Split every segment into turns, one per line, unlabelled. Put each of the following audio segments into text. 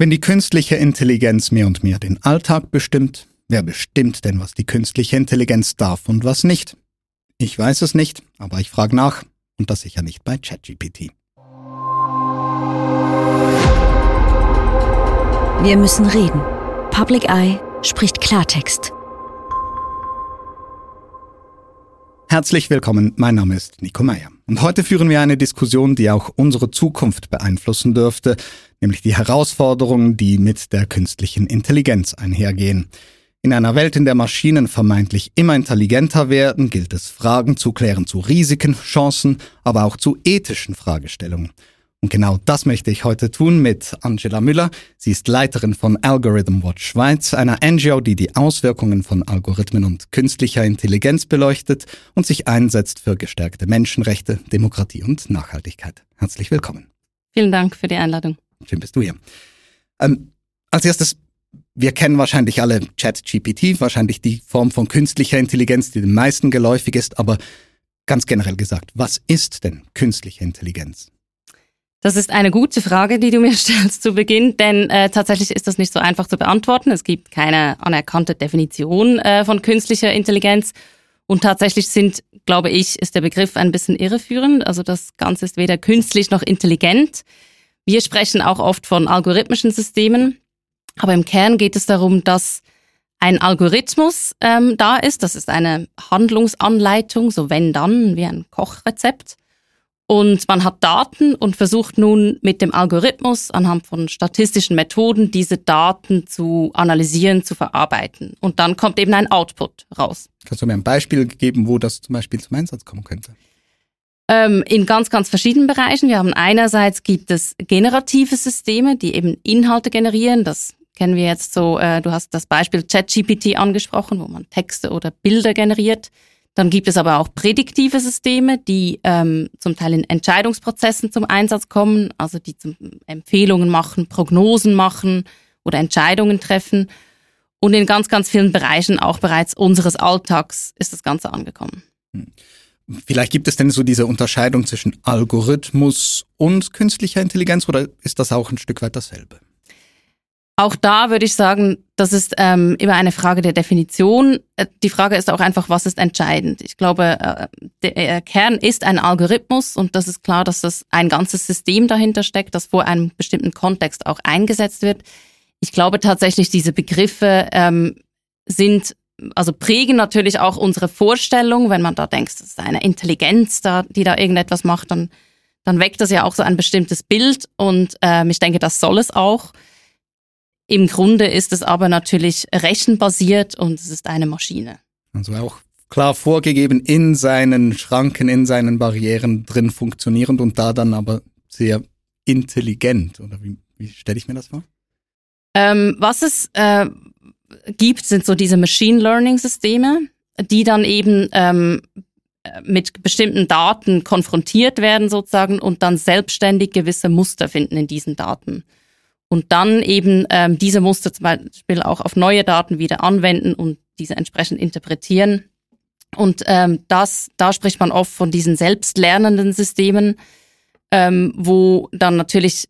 Wenn die künstliche Intelligenz mehr und mehr den Alltag bestimmt, wer bestimmt denn, was die künstliche Intelligenz darf und was nicht? Ich weiß es nicht, aber ich frage nach und das sicher nicht bei ChatGPT.
Wir müssen reden. Public Eye spricht Klartext.
Herzlich willkommen, mein Name ist Nico Meyer. Und heute führen wir eine Diskussion, die auch unsere Zukunft beeinflussen dürfte, nämlich die Herausforderungen, die mit der künstlichen Intelligenz einhergehen. In einer Welt, in der Maschinen vermeintlich immer intelligenter werden, gilt es Fragen zu klären zu Risiken, Chancen, aber auch zu ethischen Fragestellungen. Und genau das möchte ich heute tun mit Angela Müller. Sie ist Leiterin von Algorithm Watch Schweiz, einer NGO, die die Auswirkungen von Algorithmen und künstlicher Intelligenz beleuchtet und sich einsetzt für gestärkte Menschenrechte, Demokratie und Nachhaltigkeit. Herzlich willkommen.
Vielen Dank für die Einladung.
Schön bist du hier. Ähm, als erstes, wir kennen wahrscheinlich alle ChatGPT, wahrscheinlich die Form von künstlicher Intelligenz, die den meisten geläufig ist, aber ganz generell gesagt, was ist denn künstliche Intelligenz?
Das ist eine gute Frage, die du mir stellst zu Beginn, denn äh, tatsächlich ist das nicht so einfach zu beantworten. Es gibt keine anerkannte Definition äh, von künstlicher Intelligenz. Und tatsächlich sind, glaube ich, ist der Begriff ein bisschen irreführend. Also das Ganze ist weder künstlich noch intelligent. Wir sprechen auch oft von algorithmischen Systemen, aber im Kern geht es darum, dass ein Algorithmus ähm, da ist. Das ist eine Handlungsanleitung, so wenn dann, wie ein Kochrezept. Und man hat Daten und versucht nun mit dem Algorithmus anhand von statistischen Methoden diese Daten zu analysieren, zu verarbeiten. Und dann kommt eben ein Output raus.
Kannst du mir ein Beispiel geben, wo das zum Beispiel zum Einsatz kommen könnte?
Ähm, in ganz, ganz verschiedenen Bereichen. Wir haben einerseits gibt es generative Systeme, die eben Inhalte generieren. Das kennen wir jetzt so, äh, du hast das Beispiel ChatGPT angesprochen, wo man Texte oder Bilder generiert. Dann gibt es aber auch prädiktive Systeme, die ähm, zum Teil in Entscheidungsprozessen zum Einsatz kommen, also die zum Empfehlungen machen, Prognosen machen oder Entscheidungen treffen. Und in ganz, ganz vielen Bereichen auch bereits unseres Alltags ist das Ganze angekommen. Hm.
Vielleicht gibt es denn so diese Unterscheidung zwischen Algorithmus und künstlicher Intelligenz oder ist das auch ein Stück weit dasselbe?
Auch da würde ich sagen, das ist ähm, immer eine Frage der Definition. Äh, die Frage ist auch einfach, was ist entscheidend? Ich glaube, äh, der äh, Kern ist ein Algorithmus und das ist klar, dass das ein ganzes System dahinter steckt, das vor einem bestimmten Kontext auch eingesetzt wird. Ich glaube tatsächlich, diese Begriffe ähm, sind, also prägen natürlich auch unsere Vorstellung. Wenn man da denkt, das ist eine Intelligenz, da, die da irgendetwas macht, dann, dann weckt das ja auch so ein bestimmtes Bild und ähm, ich denke, das soll es auch. Im Grunde ist es aber natürlich rechenbasiert und es ist eine Maschine.
Also auch klar vorgegeben in seinen Schranken, in seinen Barrieren drin funktionierend und da dann aber sehr intelligent. Oder wie, wie stelle ich mir das vor?
Ähm, was es äh, gibt, sind so diese Machine Learning Systeme, die dann eben ähm, mit bestimmten Daten konfrontiert werden sozusagen und dann selbstständig gewisse Muster finden in diesen Daten und dann eben ähm, diese Muster zum Beispiel auch auf neue Daten wieder anwenden und diese entsprechend interpretieren. Und ähm, das, da spricht man oft von diesen selbstlernenden Systemen, ähm, wo dann natürlich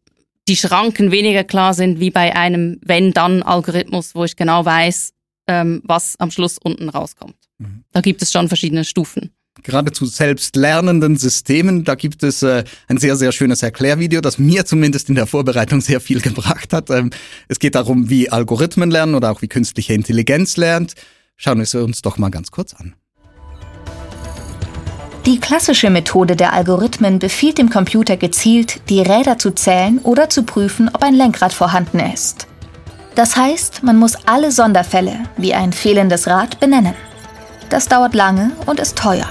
die Schranken weniger klar sind wie bei einem Wenn-Dann-Algorithmus, wo ich genau weiß, ähm, was am Schluss unten rauskommt. Mhm. Da gibt es schon verschiedene Stufen
geradezu selbstlernenden Systemen. Da gibt es äh, ein sehr, sehr schönes Erklärvideo, das mir zumindest in der Vorbereitung sehr viel gebracht hat. Ähm, es geht darum, wie Algorithmen lernen oder auch wie künstliche Intelligenz lernt. Schauen wir es uns doch mal ganz kurz an.
Die klassische Methode der Algorithmen befiehlt dem Computer gezielt, die Räder zu zählen oder zu prüfen, ob ein Lenkrad vorhanden ist. Das heißt, man muss alle Sonderfälle, wie ein fehlendes Rad, benennen. Das dauert lange und ist teuer.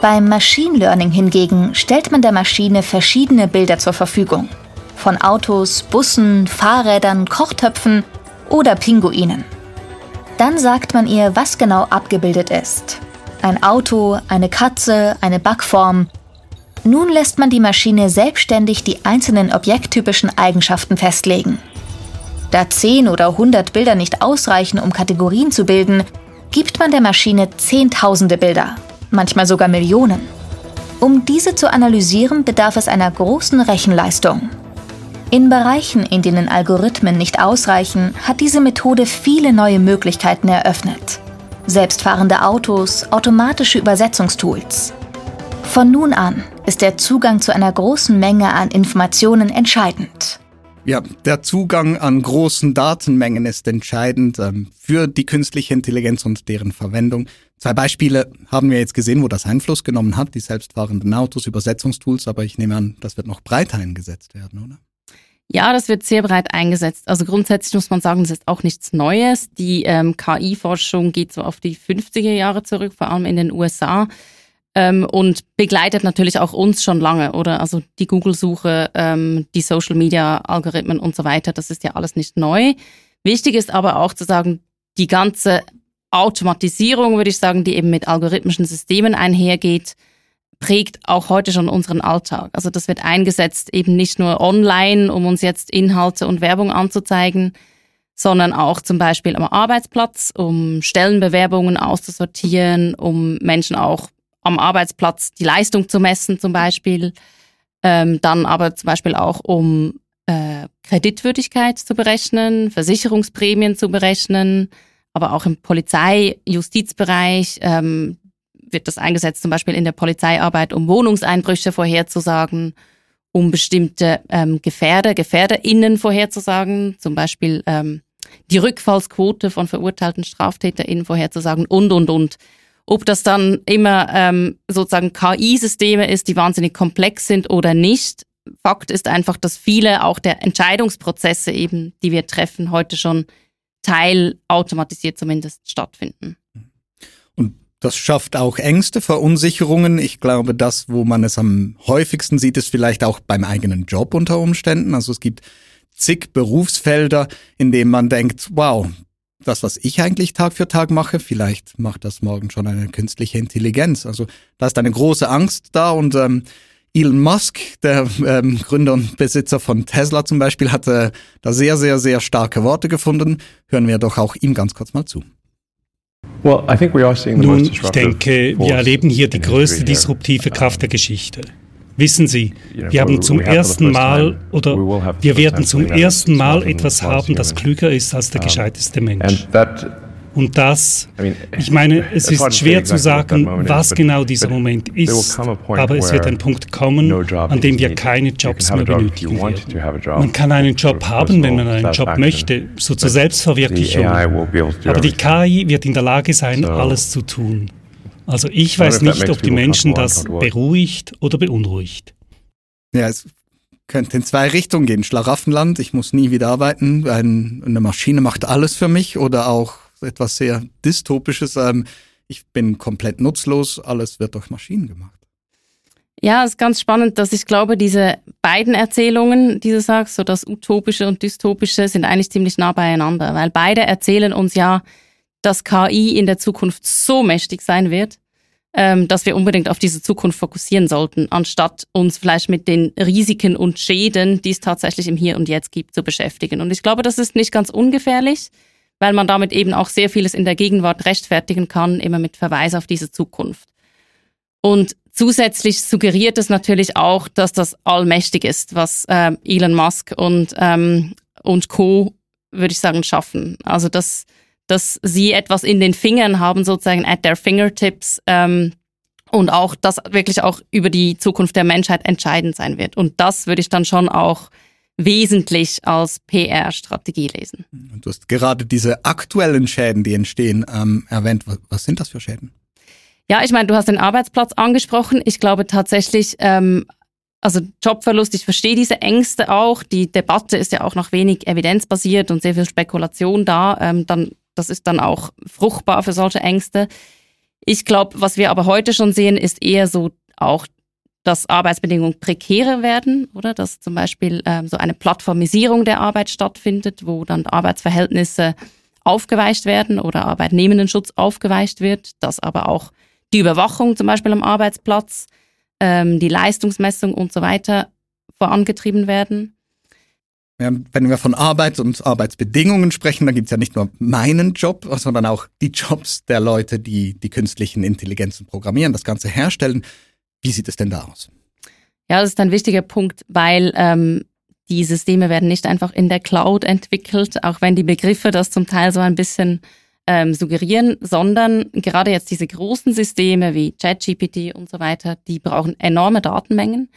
Beim Machine Learning hingegen stellt man der Maschine verschiedene Bilder zur Verfügung. Von Autos, Bussen, Fahrrädern, Kochtöpfen oder Pinguinen. Dann sagt man ihr, was genau abgebildet ist. Ein Auto, eine Katze, eine Backform. Nun lässt man die Maschine selbstständig die einzelnen objekttypischen Eigenschaften festlegen. Da 10 oder 100 Bilder nicht ausreichen, um Kategorien zu bilden, gibt man der Maschine Zehntausende Bilder manchmal sogar Millionen. Um diese zu analysieren, bedarf es einer großen Rechenleistung. In Bereichen, in denen Algorithmen nicht ausreichen, hat diese Methode viele neue Möglichkeiten eröffnet. Selbstfahrende Autos, automatische Übersetzungstools. Von nun an ist der Zugang zu einer großen Menge an Informationen entscheidend.
Ja, der Zugang an großen Datenmengen ist entscheidend ähm, für die künstliche Intelligenz und deren Verwendung. Zwei Beispiele haben wir jetzt gesehen, wo das Einfluss genommen hat, die selbstfahrenden Autos, Übersetzungstools, aber ich nehme an, das wird noch breiter eingesetzt werden, oder?
Ja, das wird sehr breit eingesetzt. Also grundsätzlich muss man sagen, das ist auch nichts Neues. Die ähm, KI-Forschung geht so auf die 50er Jahre zurück, vor allem in den USA. Ähm, und begleitet natürlich auch uns schon lange, oder? Also die Google-Suche, ähm, die Social-Media-Algorithmen und so weiter, das ist ja alles nicht neu. Wichtig ist aber auch zu sagen, die ganze Automatisierung, würde ich sagen, die eben mit algorithmischen Systemen einhergeht, prägt auch heute schon unseren Alltag. Also das wird eingesetzt eben nicht nur online, um uns jetzt Inhalte und Werbung anzuzeigen, sondern auch zum Beispiel am Arbeitsplatz, um Stellenbewerbungen auszusortieren, um Menschen auch am Arbeitsplatz die Leistung zu messen zum Beispiel. Ähm, dann aber zum Beispiel auch um äh, Kreditwürdigkeit zu berechnen, Versicherungsprämien zu berechnen, aber auch im Polizei-, Justizbereich ähm, wird das eingesetzt, zum Beispiel in der Polizeiarbeit, um Wohnungseinbrüche vorherzusagen, um bestimmte ähm, Gefährder, GefährderInnen vorherzusagen, zum Beispiel ähm, die Rückfallsquote von verurteilten StraftäterInnen vorherzusagen und, und, und. Ob das dann immer ähm, sozusagen KI-Systeme ist, die wahnsinnig komplex sind oder nicht. Fakt ist einfach, dass viele auch der Entscheidungsprozesse eben, die wir treffen, heute schon teilautomatisiert zumindest stattfinden.
Das schafft auch Ängste, Verunsicherungen. Ich glaube, das, wo man es am häufigsten sieht, ist vielleicht auch beim eigenen Job unter Umständen. Also es gibt zig Berufsfelder, in denen man denkt, wow, das, was ich eigentlich Tag für Tag mache, vielleicht macht das morgen schon eine künstliche Intelligenz. Also da ist eine große Angst da und ähm, Elon Musk, der ähm, Gründer und Besitzer von Tesla zum Beispiel, hat äh, da sehr, sehr, sehr starke Worte gefunden. Hören wir doch auch ihm ganz kurz mal zu.
Nun, ich denke, wir erleben hier die größte disruptive Kraft der Geschichte. Wissen Sie, wir haben zum ersten Mal oder wir werden zum ersten Mal etwas haben, das klüger ist als der gescheiteste Mensch. Und das, ich meine, es ist schwer zu sagen, was genau dieser Moment ist, aber es wird ein Punkt kommen, an dem wir keine Jobs mehr benötigen werden. Man kann einen Job haben, wenn man einen Job möchte, so zur Selbstverwirklichung. Aber die KI wird in der Lage sein, alles zu tun. Also ich weiß nicht, ob die Menschen das beruhigt oder beunruhigt.
Ja, es könnte in zwei Richtungen gehen. Schlaraffenland, ich muss nie wieder arbeiten, eine Maschine macht alles für mich oder auch etwas sehr Dystopisches. Ähm, ich bin komplett nutzlos, alles wird durch Maschinen gemacht.
Ja, es ist ganz spannend, dass ich glaube, diese beiden Erzählungen, die du sagst, so das Utopische und Dystopische, sind eigentlich ziemlich nah beieinander, weil beide erzählen uns ja, dass KI in der Zukunft so mächtig sein wird, ähm, dass wir unbedingt auf diese Zukunft fokussieren sollten, anstatt uns vielleicht mit den Risiken und Schäden, die es tatsächlich im Hier und Jetzt gibt, zu beschäftigen. Und ich glaube, das ist nicht ganz ungefährlich weil man damit eben auch sehr vieles in der Gegenwart rechtfertigen kann, immer mit Verweis auf diese Zukunft. Und zusätzlich suggeriert es natürlich auch, dass das allmächtig ist, was äh, Elon Musk und, ähm, und Co., würde ich sagen, schaffen. Also, dass, dass sie etwas in den Fingern haben, sozusagen at their fingertips, ähm, und auch, dass wirklich auch über die Zukunft der Menschheit entscheidend sein wird. Und das würde ich dann schon auch wesentlich als PR-Strategie lesen.
Du hast gerade diese aktuellen Schäden, die entstehen, ähm, erwähnt. Was sind das für Schäden?
Ja, ich meine, du hast den Arbeitsplatz angesprochen. Ich glaube tatsächlich, ähm, also Jobverlust, ich verstehe diese Ängste auch. Die Debatte ist ja auch noch wenig evidenzbasiert und sehr viel Spekulation da. Ähm, dann, das ist dann auch fruchtbar für solche Ängste. Ich glaube, was wir aber heute schon sehen, ist eher so auch dass Arbeitsbedingungen prekärer werden, oder dass zum Beispiel ähm, so eine Plattformisierung der Arbeit stattfindet, wo dann Arbeitsverhältnisse aufgeweicht werden oder Arbeitnehmendenschutz aufgeweicht wird, dass aber auch die Überwachung zum Beispiel am Arbeitsplatz, ähm, die Leistungsmessung und so weiter vorangetrieben werden.
Ja, wenn wir von Arbeit und Arbeitsbedingungen sprechen, dann gibt es ja nicht nur meinen Job, sondern auch die Jobs der Leute, die die künstlichen Intelligenzen programmieren, das Ganze herstellen. Wie sieht es denn da aus?
Ja, das ist ein wichtiger Punkt, weil ähm, die Systeme werden nicht einfach in der Cloud entwickelt, auch wenn die Begriffe das zum Teil so ein bisschen ähm, suggerieren, sondern gerade jetzt diese großen Systeme wie ChatGPT und so weiter, die brauchen enorme Datenmengen.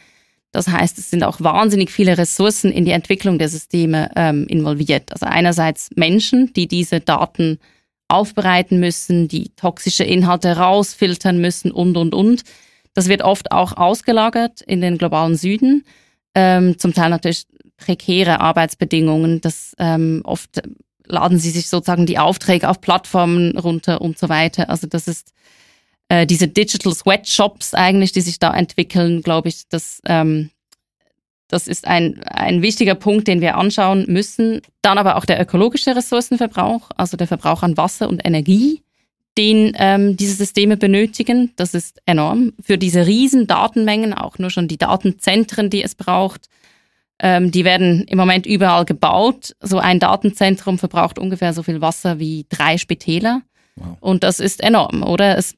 Das heißt, es sind auch wahnsinnig viele Ressourcen in die Entwicklung der Systeme ähm, involviert. Also einerseits Menschen, die diese Daten aufbereiten müssen, die toxische Inhalte rausfiltern müssen und, und, und. Das wird oft auch ausgelagert in den globalen Süden. Ähm, zum Teil natürlich prekäre Arbeitsbedingungen. Das ähm, oft laden sie sich sozusagen die Aufträge auf Plattformen runter und so weiter. Also das ist äh, diese Digital Sweatshops eigentlich, die sich da entwickeln, glaube ich, das, ähm, das ist ein, ein wichtiger Punkt, den wir anschauen müssen. Dann aber auch der ökologische Ressourcenverbrauch, also der Verbrauch an Wasser und Energie, den ähm, diese Systeme benötigen. Das ist enorm. Für diese riesen Datenmengen, auch nur schon die Datenzentren, die es braucht, ähm, die werden im Moment überall gebaut. So ein Datenzentrum verbraucht ungefähr so viel Wasser wie drei Spitäler. Wow. Und das ist enorm, oder? Es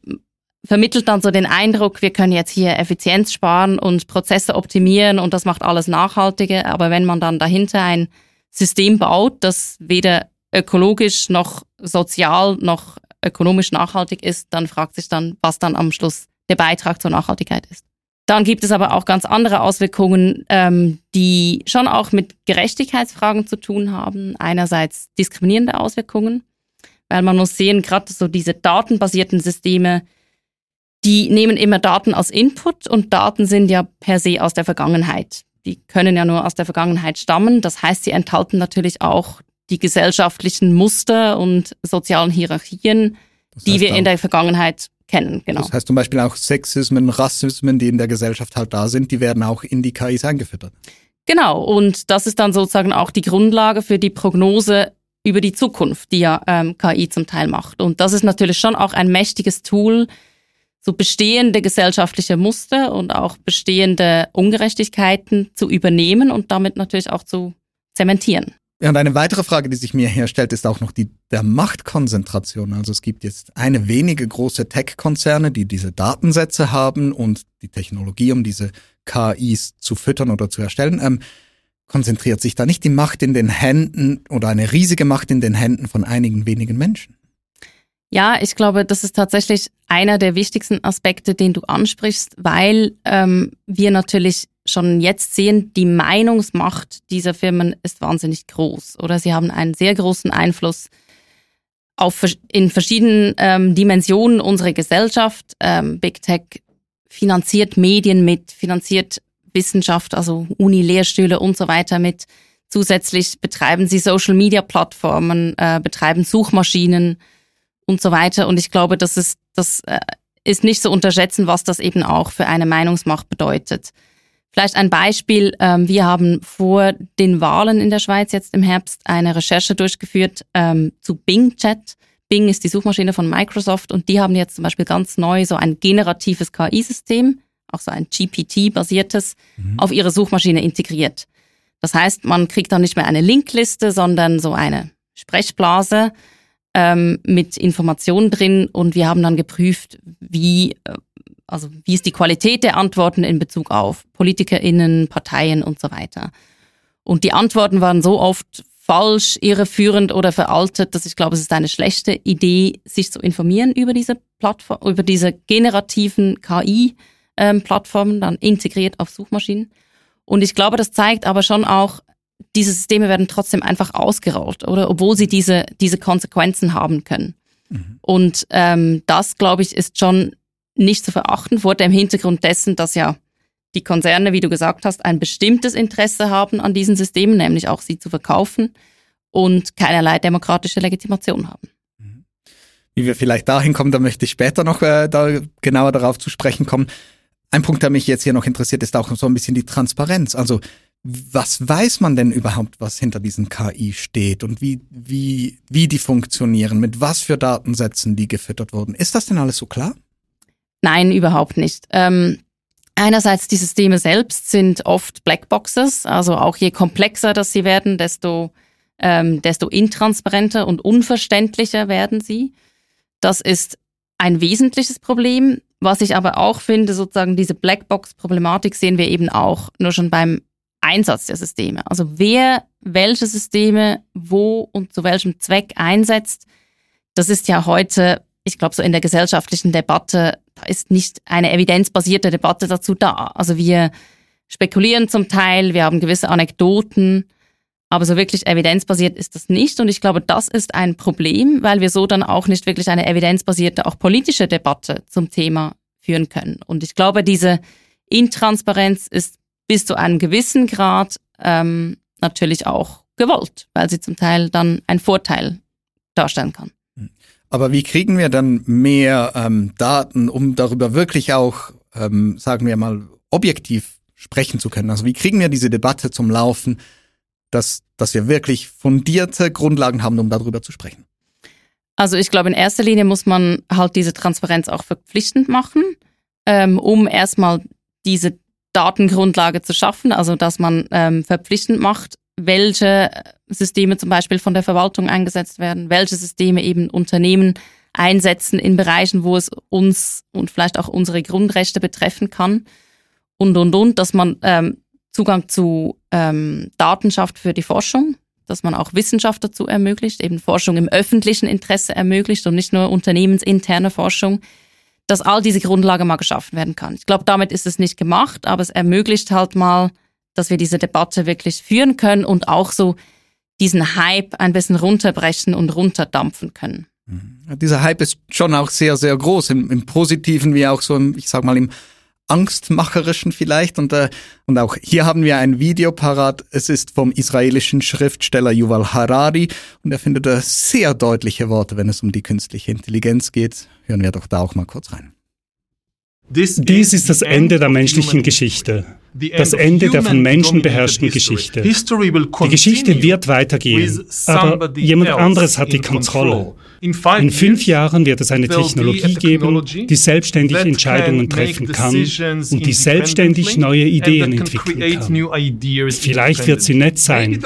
vermittelt dann so den Eindruck, wir können jetzt hier Effizienz sparen und Prozesse optimieren und das macht alles nachhaltiger. Aber wenn man dann dahinter ein System baut, das weder ökologisch noch sozial noch ökonomisch nachhaltig ist, dann fragt sich dann, was dann am Schluss der Beitrag zur Nachhaltigkeit ist. Dann gibt es aber auch ganz andere Auswirkungen, ähm, die schon auch mit Gerechtigkeitsfragen zu tun haben. Einerseits diskriminierende Auswirkungen, weil man muss sehen, gerade so diese datenbasierten Systeme, die nehmen immer Daten als Input und Daten sind ja per se aus der Vergangenheit. Die können ja nur aus der Vergangenheit stammen. Das heißt, sie enthalten natürlich auch die gesellschaftlichen Muster und sozialen Hierarchien, das heißt die wir in der Vergangenheit kennen.
Genau. Das heißt zum Beispiel auch Sexismen, Rassismen, die in der Gesellschaft halt da sind, die werden auch in die KIs eingefüttert.
Genau, und das ist dann sozusagen auch die Grundlage für die Prognose über die Zukunft, die ja ähm, KI zum Teil macht. Und das ist natürlich schon auch ein mächtiges Tool, so bestehende gesellschaftliche Muster und auch bestehende Ungerechtigkeiten zu übernehmen und damit natürlich auch zu zementieren.
Ja, und eine weitere Frage, die sich mir herstellt, ist auch noch die der Machtkonzentration. Also es gibt jetzt eine wenige große Tech-Konzerne, die diese Datensätze haben und die Technologie, um diese KIs zu füttern oder zu erstellen. Ähm, konzentriert sich da nicht die Macht in den Händen oder eine riesige Macht in den Händen von einigen wenigen Menschen?
Ja, ich glaube, das ist tatsächlich einer der wichtigsten Aspekte, den du ansprichst, weil ähm, wir natürlich schon jetzt sehen, die Meinungsmacht dieser Firmen ist wahnsinnig groß oder sie haben einen sehr großen Einfluss auf, in verschiedenen ähm, Dimensionen unserer Gesellschaft. Ähm, Big Tech finanziert Medien mit, finanziert Wissenschaft, also Uni-Lehrstühle und so weiter mit. Zusätzlich betreiben sie Social-Media-Plattformen, äh, betreiben Suchmaschinen und so weiter. Und ich glaube, das ist, das äh, ist nicht zu unterschätzen, was das eben auch für eine Meinungsmacht bedeutet. Vielleicht ein Beispiel. Ähm, wir haben vor den Wahlen in der Schweiz jetzt im Herbst eine Recherche durchgeführt ähm, zu Bing Chat. Bing ist die Suchmaschine von Microsoft und die haben jetzt zum Beispiel ganz neu so ein generatives KI-System, auch so ein GPT-basiertes, mhm. auf ihre Suchmaschine integriert. Das heißt, man kriegt dann nicht mehr eine Linkliste, sondern so eine Sprechblase ähm, mit Informationen drin und wir haben dann geprüft, wie äh, also wie ist die Qualität der Antworten in Bezug auf PolitikerInnen, Parteien und so weiter. Und die Antworten waren so oft falsch, irreführend oder veraltet, dass ich glaube, es ist eine schlechte Idee, sich zu informieren über diese Plattform, über diese generativen KI-Plattformen, ähm, dann integriert auf Suchmaschinen. Und ich glaube, das zeigt aber schon auch, diese Systeme werden trotzdem einfach ausgerollt, oder? Obwohl sie diese, diese Konsequenzen haben können. Mhm. Und ähm, das, glaube ich, ist schon nicht zu verachten, vor dem Hintergrund dessen, dass ja die Konzerne, wie du gesagt hast, ein bestimmtes Interesse haben an diesen Systemen, nämlich auch sie zu verkaufen und keinerlei demokratische Legitimation haben.
Wie wir vielleicht dahin kommen, da möchte ich später noch äh, da genauer darauf zu sprechen kommen. Ein Punkt, der mich jetzt hier noch interessiert, ist auch so ein bisschen die Transparenz. Also was weiß man denn überhaupt, was hinter diesen KI steht und wie, wie, wie die funktionieren, mit was für Datensätzen die gefüttert wurden? Ist das denn alles so klar?
Nein, überhaupt nicht. Ähm, einerseits die Systeme selbst sind oft Blackboxes, also auch je komplexer das sie werden, desto, ähm, desto intransparenter und unverständlicher werden sie. Das ist ein wesentliches Problem. Was ich aber auch finde, sozusagen diese Blackbox-Problematik sehen wir eben auch nur schon beim Einsatz der Systeme. Also wer welche Systeme wo und zu welchem Zweck einsetzt, das ist ja heute, ich glaube, so in der gesellschaftlichen Debatte, da ist nicht eine evidenzbasierte Debatte dazu da. Also wir spekulieren zum Teil, wir haben gewisse Anekdoten, aber so wirklich evidenzbasiert ist das nicht. Und ich glaube, das ist ein Problem, weil wir so dann auch nicht wirklich eine evidenzbasierte, auch politische Debatte zum Thema führen können. Und ich glaube, diese Intransparenz ist bis zu einem gewissen Grad ähm, natürlich auch gewollt, weil sie zum Teil dann einen Vorteil darstellen kann.
Aber wie kriegen wir dann mehr ähm, Daten, um darüber wirklich auch, ähm, sagen wir mal, objektiv sprechen zu können? Also wie kriegen wir diese Debatte zum Laufen, dass, dass wir wirklich fundierte Grundlagen haben, um darüber zu sprechen?
Also ich glaube, in erster Linie muss man halt diese Transparenz auch verpflichtend machen, ähm, um erstmal diese Datengrundlage zu schaffen, also dass man ähm, verpflichtend macht, welche Systeme zum Beispiel von der Verwaltung eingesetzt werden, welche Systeme eben Unternehmen einsetzen in Bereichen, wo es uns und vielleicht auch unsere Grundrechte betreffen kann und und und, dass man ähm, Zugang zu ähm, Daten schafft für die Forschung, dass man auch Wissenschaft dazu ermöglicht, eben Forschung im öffentlichen Interesse ermöglicht und nicht nur unternehmensinterne Forschung, dass all diese Grundlage mal geschaffen werden kann. Ich glaube, damit ist es nicht gemacht, aber es ermöglicht halt mal, dass wir diese Debatte wirklich führen können und auch so diesen Hype ein bisschen runterbrechen und runterdampfen können.
Mhm. Dieser Hype ist schon auch sehr, sehr groß, im, im Positiven wie auch so, im, ich sag mal, im Angstmacherischen vielleicht. Und, äh, und auch hier haben wir ein Video parat. Es ist vom israelischen Schriftsteller Yuval Harari und er findet da sehr deutliche Worte, wenn es um die künstliche Intelligenz geht. Hören wir doch da auch mal kurz rein.
Dies ist das Ende der menschlichen Geschichte, das Ende der von Menschen beherrschten Geschichte. Die Geschichte wird weitergehen, aber jemand anderes hat die Kontrolle. In fünf Jahren wird es eine Technologie geben, die selbstständig Entscheidungen treffen kann und die selbstständig neue Ideen entwickeln kann. Vielleicht wird sie nett sein,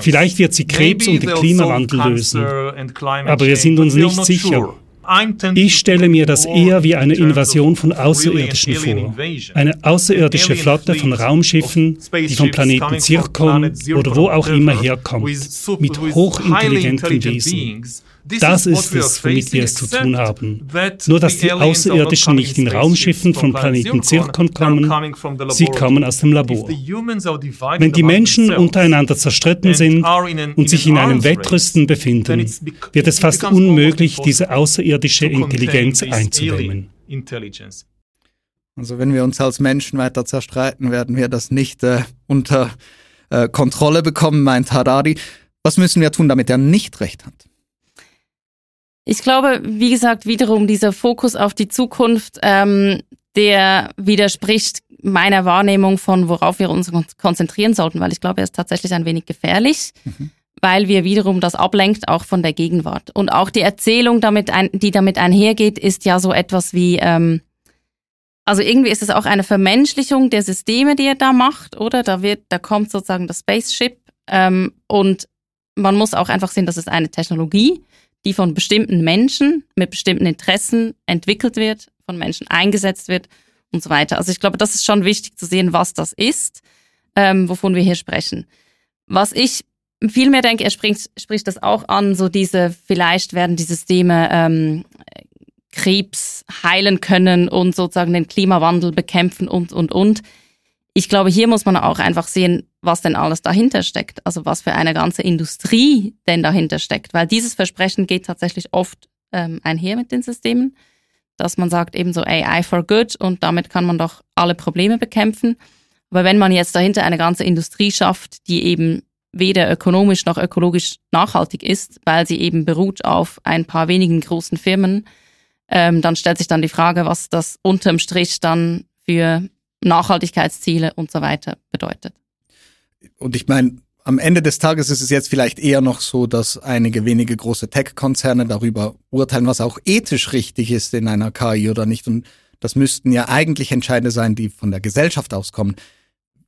vielleicht wird sie Krebs und den Klimawandel lösen, aber wir sind uns nicht sicher. Ich stelle mir das eher wie eine Invasion von Außerirdischen vor. Eine außerirdische Flotte von Raumschiffen, die vom Planeten Zirkon oder wo auch immer herkommt, mit hochintelligenten Wesen. Das ist es, womit wir es zu tun haben. Nur dass die Außerirdischen nicht in Raumschiffen vom Planeten Zirkon kommen, sie kommen aus dem Labor. Wenn die Menschen untereinander zerstritten sind und sich in einem Wettrüsten befinden, wird es fast unmöglich, diese außerirdische Intelligenz einzudämmen.
Also wenn wir uns als Menschen weiter zerstreiten, werden wir das nicht äh, unter äh, Kontrolle bekommen, meint Harari. Was müssen wir tun, damit er nicht recht hat?
Ich glaube, wie gesagt, wiederum dieser Fokus auf die Zukunft, ähm, der widerspricht meiner Wahrnehmung von, worauf wir uns konzentrieren sollten, weil ich glaube, er ist tatsächlich ein wenig gefährlich, mhm. weil wir wiederum das ablenkt auch von der Gegenwart. Und auch die Erzählung, damit ein, die damit einhergeht, ist ja so etwas wie, ähm, also irgendwie ist es auch eine Vermenschlichung der Systeme, die er da macht, oder? Da wird, da kommt sozusagen das Spaceship ähm, und man muss auch einfach sehen, das ist eine Technologie die von bestimmten Menschen mit bestimmten Interessen entwickelt wird, von Menschen eingesetzt wird und so weiter. Also ich glaube, das ist schon wichtig zu sehen, was das ist, ähm, wovon wir hier sprechen. Was ich vielmehr denke, er spricht, spricht das auch an, so diese, vielleicht werden die Systeme ähm, Krebs heilen können und sozusagen den Klimawandel bekämpfen und, und, und ich glaube, hier muss man auch einfach sehen, was denn alles dahinter steckt. Also was für eine ganze Industrie denn dahinter steckt. Weil dieses Versprechen geht tatsächlich oft ähm, einher mit den Systemen, dass man sagt eben so AI for good und damit kann man doch alle Probleme bekämpfen. Aber wenn man jetzt dahinter eine ganze Industrie schafft, die eben weder ökonomisch noch ökologisch nachhaltig ist, weil sie eben beruht auf ein paar wenigen großen Firmen, ähm, dann stellt sich dann die Frage, was das unterm Strich dann für Nachhaltigkeitsziele und so weiter bedeutet.
Und ich meine, am Ende des Tages ist es jetzt vielleicht eher noch so, dass einige wenige große Tech-Konzerne darüber urteilen, was auch ethisch richtig ist in einer KI oder nicht. Und das müssten ja eigentlich Entscheide sein, die von der Gesellschaft auskommen.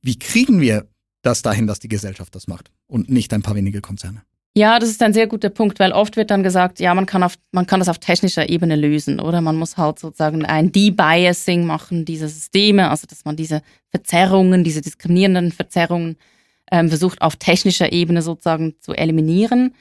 Wie kriegen wir das dahin, dass die Gesellschaft das macht und nicht ein paar wenige Konzerne?
Ja, das ist ein sehr guter Punkt, weil oft wird dann gesagt, ja, man kann, auf, man kann das auf technischer Ebene lösen, oder? Man muss halt sozusagen ein Debiasing machen dieser Systeme, also dass man diese Verzerrungen, diese diskriminierenden Verzerrungen ähm, versucht auf technischer Ebene sozusagen zu eliminieren.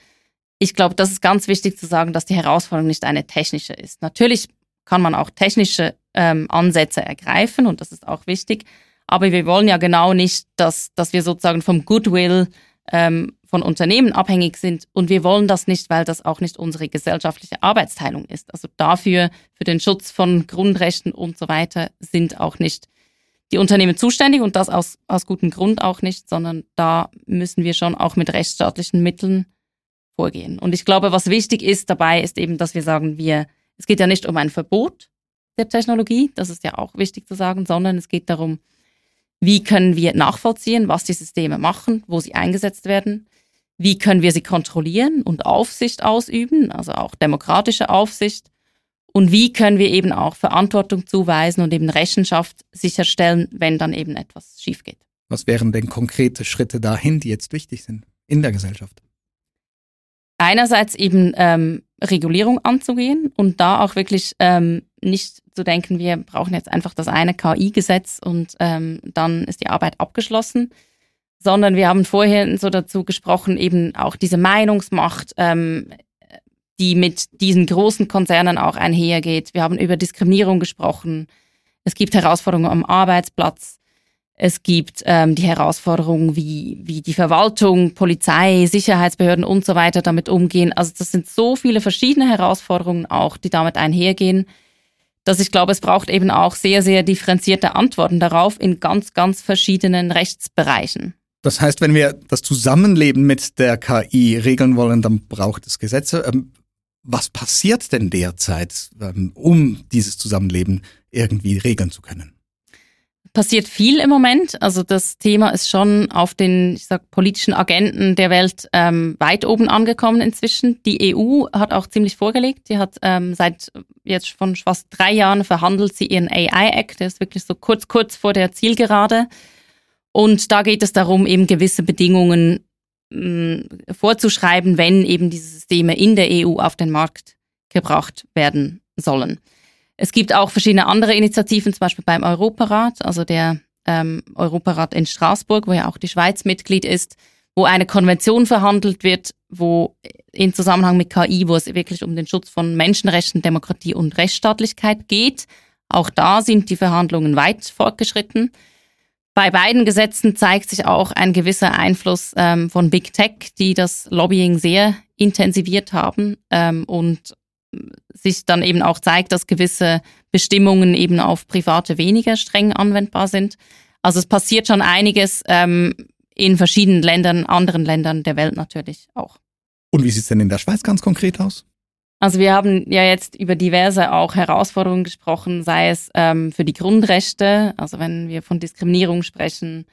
Ich glaube, das ist ganz wichtig zu sagen, dass die Herausforderung nicht eine technische ist. Natürlich kann man auch technische ähm, Ansätze ergreifen und das ist auch wichtig. Aber wir wollen ja genau nicht, dass, dass wir sozusagen vom Goodwill ähm, von Unternehmen abhängig sind. Und wir wollen das nicht, weil das auch nicht unsere gesellschaftliche Arbeitsteilung ist. Also dafür, für den Schutz von Grundrechten und so weiter, sind auch nicht die Unternehmen zuständig und das aus, aus gutem Grund auch nicht, sondern da müssen wir schon auch mit rechtsstaatlichen Mitteln vorgehen. Und ich glaube, was wichtig ist dabei, ist eben, dass wir sagen, wir, es geht ja nicht um ein Verbot der Technologie, das ist ja auch wichtig zu sagen, sondern es geht darum, wie können wir nachvollziehen, was die Systeme machen, wo sie eingesetzt werden? Wie können wir sie kontrollieren und Aufsicht ausüben, also auch demokratische Aufsicht? Und wie können wir eben auch Verantwortung zuweisen und eben Rechenschaft sicherstellen, wenn dann eben etwas schief geht?
Was wären denn konkrete Schritte dahin, die jetzt wichtig sind in der Gesellschaft?
Einerseits eben ähm, Regulierung anzugehen und da auch wirklich ähm, nicht zu denken, wir brauchen jetzt einfach das eine KI-Gesetz und ähm, dann ist die Arbeit abgeschlossen, sondern wir haben vorher so dazu gesprochen, eben auch diese Meinungsmacht, ähm, die mit diesen großen Konzernen auch einhergeht. Wir haben über Diskriminierung gesprochen. Es gibt Herausforderungen am Arbeitsplatz. Es gibt ähm, die Herausforderungen, wie, wie die Verwaltung, Polizei, Sicherheitsbehörden und so weiter damit umgehen. Also das sind so viele verschiedene Herausforderungen auch, die damit einhergehen dass ich glaube, es braucht eben auch sehr, sehr differenzierte Antworten darauf in ganz, ganz verschiedenen Rechtsbereichen.
Das heißt, wenn wir das Zusammenleben mit der KI regeln wollen, dann braucht es Gesetze. Ähm, was passiert denn derzeit, ähm, um dieses Zusammenleben irgendwie regeln zu können?
Passiert viel im Moment. Also das Thema ist schon auf den, ich sag, politischen Agenten der Welt ähm, weit oben angekommen inzwischen. Die EU hat auch ziemlich vorgelegt. Die hat ähm, seit jetzt schon fast drei Jahren verhandelt sie ihren AI-Act. Der ist wirklich so kurz, kurz vor der Zielgerade. Und da geht es darum, eben gewisse Bedingungen mh, vorzuschreiben, wenn eben diese Systeme in der EU auf den Markt gebracht werden sollen. Es gibt auch verschiedene andere Initiativen, zum Beispiel beim Europarat, also der ähm, Europarat in Straßburg, wo ja auch die Schweiz Mitglied ist, wo eine Konvention verhandelt wird, wo in Zusammenhang mit KI, wo es wirklich um den Schutz von Menschenrechten, Demokratie und Rechtsstaatlichkeit geht. Auch da sind die Verhandlungen weit fortgeschritten. Bei beiden Gesetzen zeigt sich auch ein gewisser Einfluss ähm, von Big Tech, die das Lobbying sehr intensiviert haben ähm, und sich dann eben auch zeigt, dass gewisse Bestimmungen eben auf Private weniger streng anwendbar sind. Also es passiert schon einiges ähm, in verschiedenen Ländern, anderen Ländern der Welt natürlich auch.
Und wie sieht es denn in der Schweiz ganz konkret aus?
Also wir haben ja jetzt über diverse auch Herausforderungen gesprochen, sei es ähm, für die Grundrechte, also wenn wir von Diskriminierung sprechen,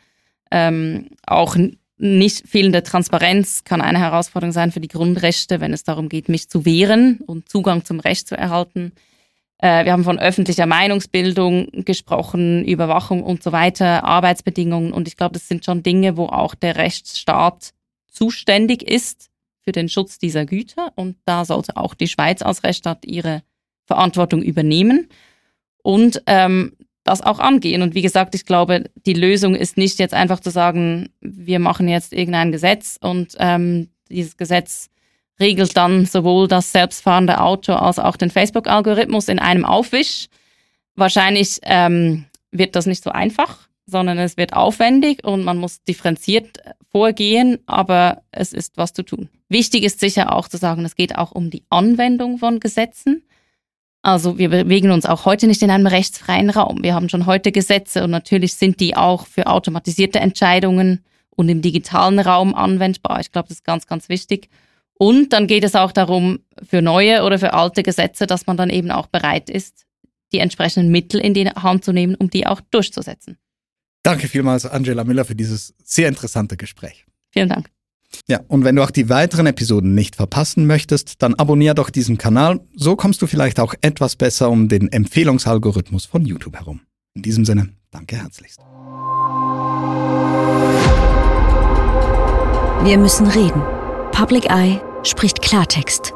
ähm, auch nicht fehlende Transparenz kann eine Herausforderung sein für die Grundrechte, wenn es darum geht, mich zu wehren und Zugang zum Recht zu erhalten. Äh, wir haben von öffentlicher Meinungsbildung gesprochen, Überwachung und so weiter, Arbeitsbedingungen. Und ich glaube, das sind schon Dinge, wo auch der Rechtsstaat zuständig ist für den Schutz dieser Güter. Und da sollte auch die Schweiz als Rechtsstaat ihre Verantwortung übernehmen. Und ähm, das auch angehen. Und wie gesagt, ich glaube, die Lösung ist nicht jetzt einfach zu sagen, wir machen jetzt irgendein Gesetz und ähm, dieses Gesetz regelt dann sowohl das selbstfahrende Auto als auch den Facebook-Algorithmus in einem Aufwisch. Wahrscheinlich ähm, wird das nicht so einfach, sondern es wird aufwendig und man muss differenziert vorgehen, aber es ist was zu tun. Wichtig ist sicher auch zu sagen, es geht auch um die Anwendung von Gesetzen. Also wir bewegen uns auch heute nicht in einem rechtsfreien Raum. Wir haben schon heute Gesetze und natürlich sind die auch für automatisierte Entscheidungen und im digitalen Raum anwendbar. Ich glaube, das ist ganz, ganz wichtig. Und dann geht es auch darum, für neue oder für alte Gesetze, dass man dann eben auch bereit ist, die entsprechenden Mittel in die Hand zu nehmen, um die auch durchzusetzen.
Danke vielmals, Angela Miller, für dieses sehr interessante Gespräch.
Vielen Dank.
Ja, und wenn du auch die weiteren Episoden nicht verpassen möchtest, dann abonnier doch diesen Kanal. So kommst du vielleicht auch etwas besser um den Empfehlungsalgorithmus von YouTube herum. In diesem Sinne, danke herzlichst.
Wir müssen reden. Public Eye spricht Klartext.